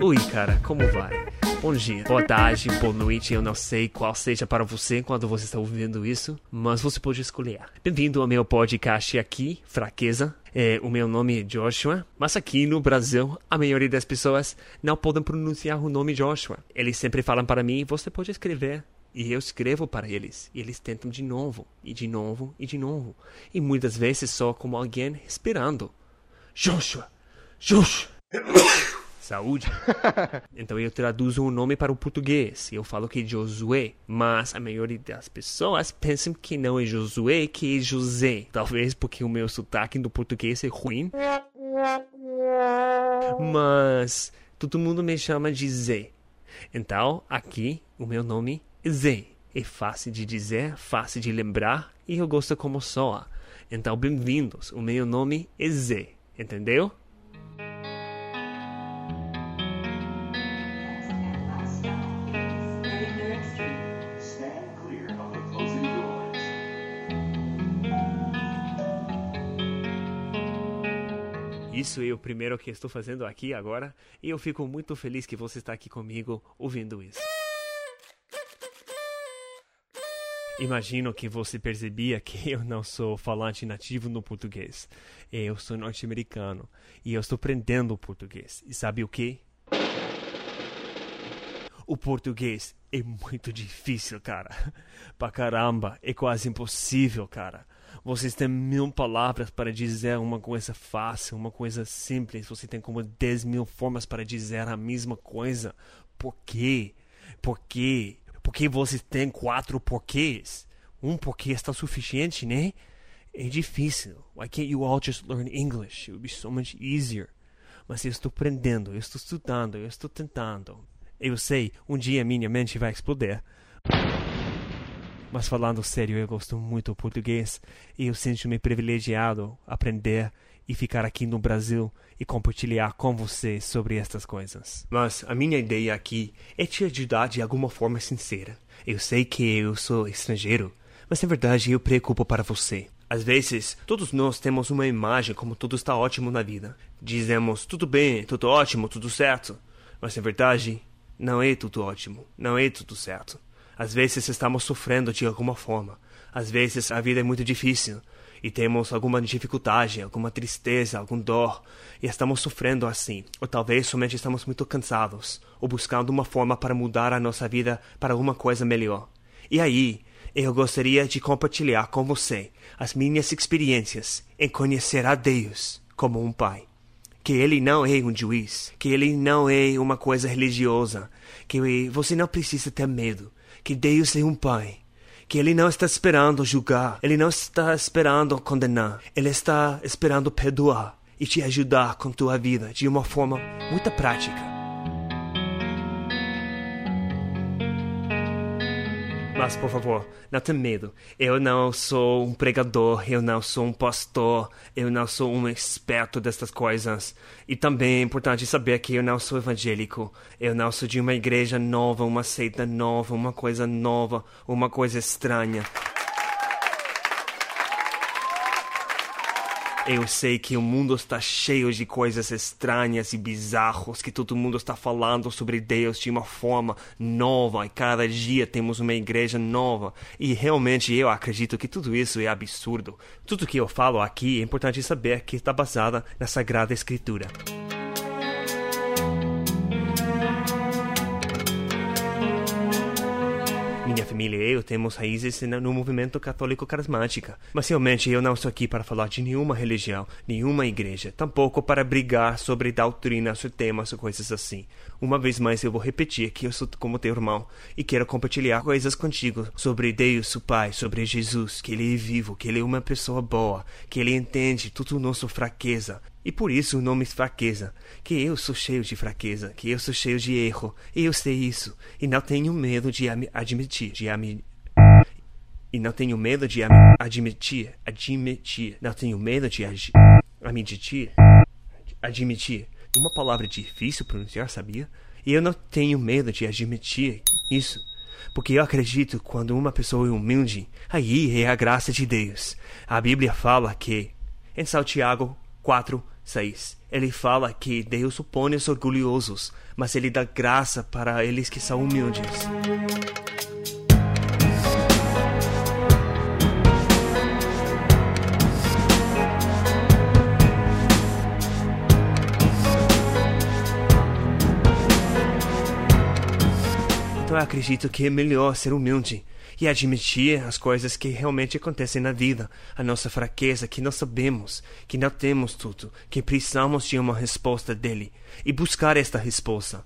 Oi, cara, como vai? Bom dia, boa tarde, boa noite, eu não sei qual seja para você quando você está ouvindo isso, mas você pode escolher. Bem-vindo ao meu podcast aqui, Fraqueza. É, o meu nome é Joshua, mas aqui no Brasil, a maioria das pessoas não podem pronunciar o nome Joshua. Eles sempre falam para mim, você pode escrever e eu escrevo para eles. E eles tentam de novo, e de novo, e de novo. E muitas vezes só como alguém respirando. Joshua! Joshua! Saúde. então eu traduzo o nome para o português. Eu falo que é Josué. Mas a maioria das pessoas pensam que não é Josué, que é José. Talvez porque o meu sotaque no português é ruim. Mas todo mundo me chama de Zé. Então, aqui, o meu nome Zé. É fácil de dizer, fácil de lembrar e eu gosto como soa. Então, bem-vindos. O meu nome é Zé. Entendeu? Isso é o primeiro que estou fazendo aqui agora e eu fico muito feliz que você está aqui comigo ouvindo isso. Imagino que você percebia que eu não sou falante nativo no português. Eu sou norte-americano e eu estou aprendendo o português. E sabe o que? O português é muito difícil, cara. Pra caramba, é quase impossível, cara. Vocês têm mil palavras para dizer uma coisa fácil, uma coisa simples. Você tem como dez mil formas para dizer a mesma coisa. Por quê? Por quê? Porque você tem quatro porquês. Um porquê está suficiente, né? É difícil. Why can't you all just learn English? It would be so much easier. Mas eu estou aprendendo, eu estou estudando, eu estou tentando. Eu sei, um dia minha mente vai explodir. Mas falando sério, eu gosto muito do português e eu sinto-me privilegiado aprender e ficar aqui no Brasil e compartilhar com você sobre estas coisas. Mas a minha ideia aqui é te ajudar de alguma forma sincera. Eu sei que eu sou estrangeiro, mas na verdade eu preocupo para você. Às vezes, todos nós temos uma imagem como tudo está ótimo na vida. Dizemos tudo bem, tudo ótimo, tudo certo. Mas na verdade, não é tudo ótimo, não é tudo certo. Às vezes estamos sofrendo de alguma forma. Às vezes a vida é muito difícil e temos alguma dificuldade, alguma tristeza, algum dor e estamos sofrendo assim. Ou talvez somente estamos muito cansados ou buscando uma forma para mudar a nossa vida para alguma coisa melhor. E aí, eu gostaria de compartilhar com você as minhas experiências em conhecer a Deus como um pai que ele não é um juiz, que ele não é uma coisa religiosa, que você não precisa ter medo, que Deus é um pai, que ele não está esperando julgar, ele não está esperando condenar, ele está esperando perdoar e te ajudar com tua vida de uma forma muito prática. Mas, por favor, não tenha medo. Eu não sou um pregador, eu não sou um pastor, eu não sou um experto destas coisas. E também é importante saber que eu não sou evangélico. Eu não sou de uma igreja nova, uma seita nova, uma coisa nova, uma coisa estranha. Eu sei que o mundo está cheio de coisas estranhas e bizarras, que todo mundo está falando sobre Deus de uma forma nova, e cada dia temos uma igreja nova. E realmente eu acredito que tudo isso é absurdo. Tudo que eu falo aqui é importante saber que está basada na Sagrada Escritura. Minha família e eu temos raízes no movimento católico carismática. Mas realmente eu não estou aqui para falar de nenhuma religião, nenhuma igreja, tampouco para brigar sobre doutrinas ou temas ou coisas assim. Uma vez mais eu vou repetir que eu sou como teu irmão e quero compartilhar coisas contigo sobre Deus, o Pai, sobre Jesus, que Ele é vivo, que Ele é uma pessoa boa, que Ele entende tudo nossa fraqueza, e por isso o nome fraqueza, que eu sou cheio de fraqueza, que eu sou cheio de erro, e eu sei isso, e não tenho medo de admitir, de e não tenho medo de admitir, admitir, não tenho medo de admitir, admitir. Uma palavra difícil pronunciar, sabia? E eu não tenho medo de admitir isso. Porque eu acredito quando uma pessoa é humilde, aí é a graça de Deus. A Bíblia fala que, em Santiago 4, 6, ele fala que Deus opõe os orgulhosos, mas ele dá graça para eles que são humildes. Então eu acredito que é melhor ser humilde e admitir as coisas que realmente acontecem na vida, a nossa fraqueza, que não sabemos, que não temos tudo, que precisamos de uma resposta dele e buscar esta resposta.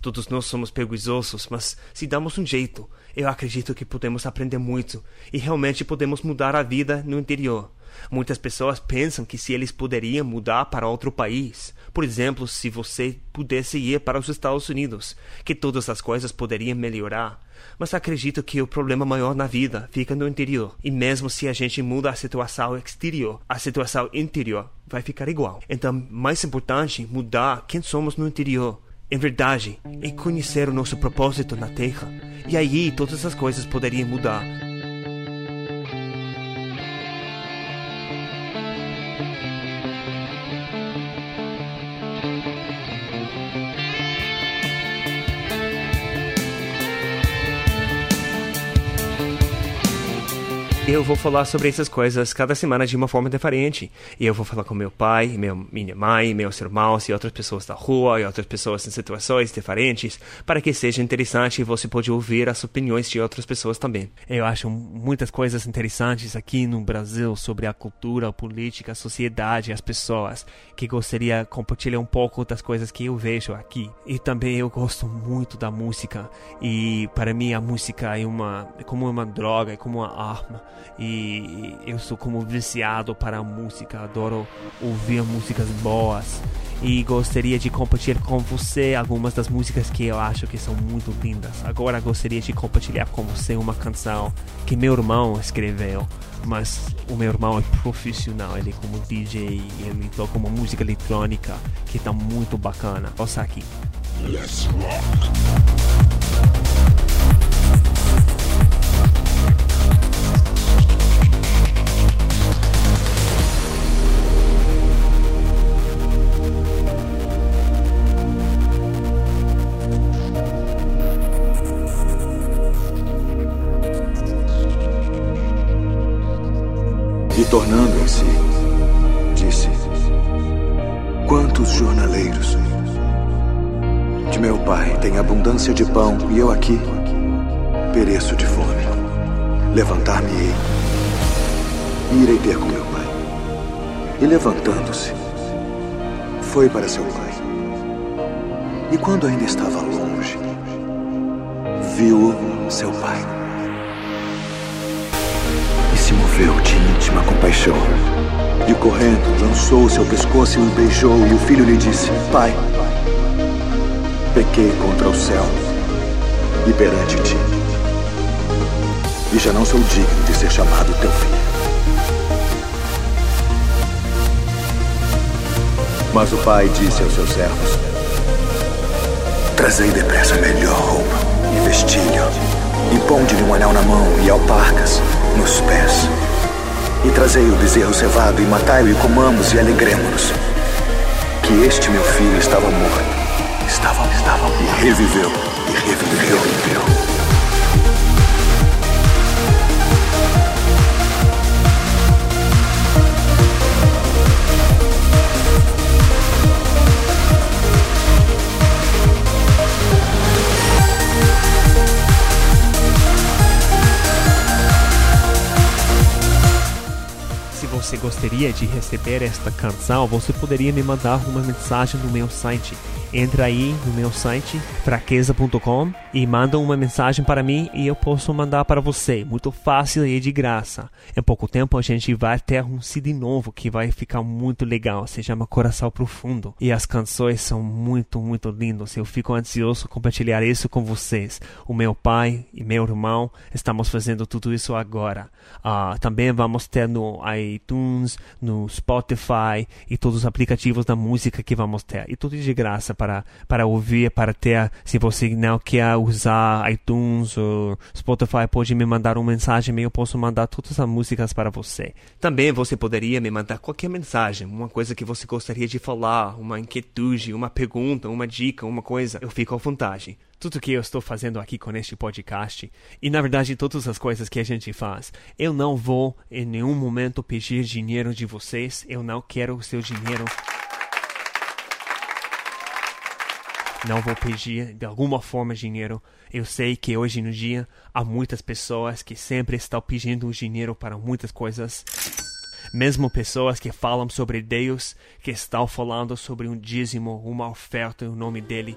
Todos nós somos preguiçosos, mas se damos um jeito, eu acredito que podemos aprender muito e realmente podemos mudar a vida no interior. Muitas pessoas pensam que se eles poderiam mudar para outro país, por exemplo, se você pudesse ir para os Estados Unidos, que todas as coisas poderiam melhorar. Mas acredito que o problema maior na vida fica no interior. E mesmo se a gente muda a situação exterior, a situação interior vai ficar igual. Então, mais importante mudar quem somos no interior. Em verdade, é conhecer o nosso propósito na Terra. E aí todas as coisas poderiam mudar. Eu vou falar sobre essas coisas cada semana de uma forma diferente. E eu vou falar com meu pai, meu, minha mãe, meus irmãos e outras pessoas da rua e outras pessoas em situações diferentes para que seja interessante e você pode ouvir as opiniões de outras pessoas também. Eu acho muitas coisas interessantes aqui no Brasil sobre a cultura, a política, a sociedade, as pessoas que gostaria de compartilhar um pouco das coisas que eu vejo aqui. E também eu gosto muito da música e para mim a música é uma é como uma droga, é como uma arma e eu sou como viciado para a música, adoro ouvir músicas boas e gostaria de compartilhar com você algumas das músicas que eu acho que são muito lindas. Agora gostaria de compartilhar com você uma canção que meu irmão escreveu, mas o meu irmão é profissional, ele é como DJ e ele toca uma música eletrônica que está muito bacana. Ouça aqui. Let's rock. E tornando em si, disse: Quantos jornaleiros de meu pai têm abundância de pão e eu aqui pereço de fome. Levantar-me-ei e irei ter com meu pai. E levantando-se, foi para seu pai. E quando ainda estava longe, viu seu pai se moveu de íntima compaixão. E correndo, lançou seu pescoço e o beijou, e o filho lhe disse: Pai, pequei contra o céu e perante ti. E já não sou digno de ser chamado teu filho. Mas o pai disse aos seus servos: Trazei depressa melhor roupa e vestilho, e ponde-lhe um anel na mão e alparcas nos pés. E trazei o bezerro cevado e matai-o e comamos e alegremos-nos. Que este meu filho estava morto, estava, estava e reviveu, e reviveu, e reviveu. Gostaria de receber esta canção, você poderia me mandar uma mensagem no meu site. Entra aí no meu site, fraqueza.com, e manda uma mensagem para mim e eu posso mandar para você. Muito fácil e de graça. Em pouco tempo a gente vai ter um CD novo que vai ficar muito legal. Se chama Coração Profundo. E as canções são muito, muito lindas. Eu fico ansioso compartilhar isso com vocês. O meu pai e meu irmão estamos fazendo tudo isso agora. Uh, também vamos ter no iTunes, no Spotify e todos os aplicativos da música que vamos ter. E tudo de graça para, para ouvir, para ter. Se você não quer usar iTunes ou Spotify, pode me mandar uma mensagem e eu posso mandar todas as músicas para você. Também você poderia me mandar qualquer mensagem, uma coisa que você gostaria de falar, uma inquietude, uma pergunta, uma dica, uma coisa. Eu fico à vontade tudo que eu estou fazendo aqui com este podcast e na verdade todas as coisas que a gente faz. Eu não vou em nenhum momento pedir dinheiro de vocês, eu não quero o seu dinheiro. Não vou pedir de alguma forma dinheiro. Eu sei que hoje no dia há muitas pessoas que sempre estão pedindo dinheiro para muitas coisas. Mesmo pessoas que falam sobre Deus, que estão falando sobre um dízimo, uma oferta em nome dele.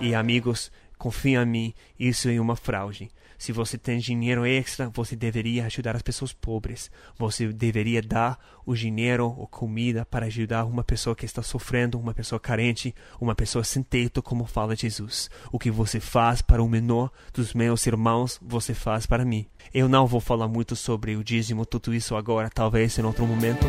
E amigos, confia em mim, isso é uma fraude. Se você tem dinheiro extra, você deveria ajudar as pessoas pobres. Você deveria dar o dinheiro ou comida para ajudar uma pessoa que está sofrendo, uma pessoa carente, uma pessoa sem teto, como fala Jesus. O que você faz para o menor dos meus irmãos, você faz para mim. Eu não vou falar muito sobre o dízimo, tudo isso agora, talvez em outro momento.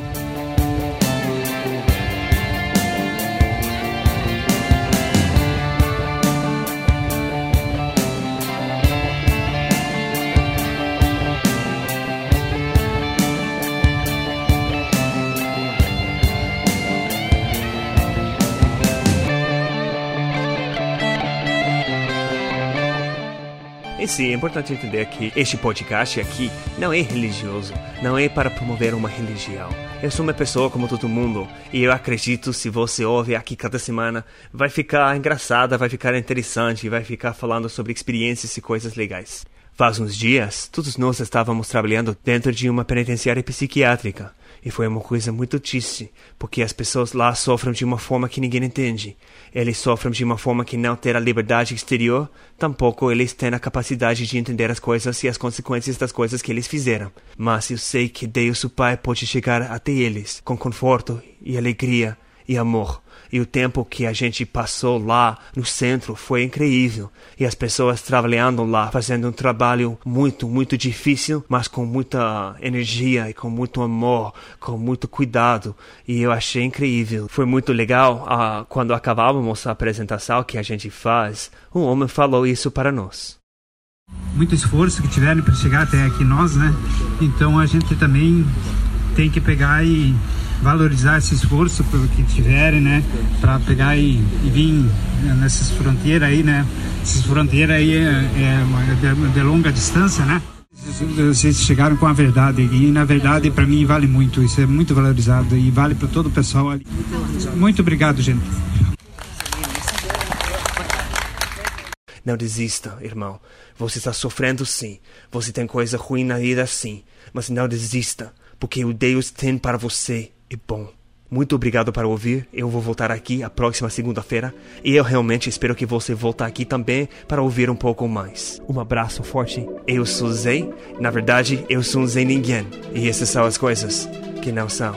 Sim, é importante entender que este podcast aqui não é religioso, não é para promover uma religião. Eu sou uma pessoa como todo mundo e eu acredito se você ouve aqui cada semana, vai ficar engraçada, vai ficar interessante, vai ficar falando sobre experiências e coisas legais. Faz uns dias, todos nós estávamos trabalhando dentro de uma penitenciária psiquiátrica. E foi uma coisa muito triste, porque as pessoas lá sofrem de uma forma que ninguém entende. Eles sofrem de uma forma que não ter a liberdade exterior, tampouco eles têm a capacidade de entender as coisas e as consequências das coisas que eles fizeram. Mas eu sei que Deus, o Pai, pode chegar até eles com conforto e alegria e amor. E o tempo que a gente passou lá no centro foi incrível. E as pessoas trabalhando lá, fazendo um trabalho muito, muito difícil, mas com muita energia e com muito amor, com muito cuidado. E eu achei incrível. Foi muito legal. Ah, quando acabávamos a apresentação que a gente faz, um homem falou isso para nós muito esforço que tiveram para chegar até aqui nós, né? Então a gente também tem que pegar e valorizar esse esforço que tiverem, né, para pegar e, e, vir nessas fronteiras aí, né, essas fronteiras aí é, é de, de longa distância, né. Vocês chegaram com a verdade e na verdade para mim vale muito, isso é muito valorizado e vale para todo o pessoal ali. Muito obrigado, gente. Não desista, irmão. Você está sofrendo sim. Você tem coisa ruim na vida sim. Mas não desista, porque o Deus tem para você e bom. Muito obrigado por ouvir. Eu vou voltar aqui a próxima segunda-feira e eu realmente espero que você volte aqui também para ouvir um pouco mais. Um abraço forte. Eu sou Zé. Na verdade, eu sou Zé Ninguém. E essas são as coisas que não são.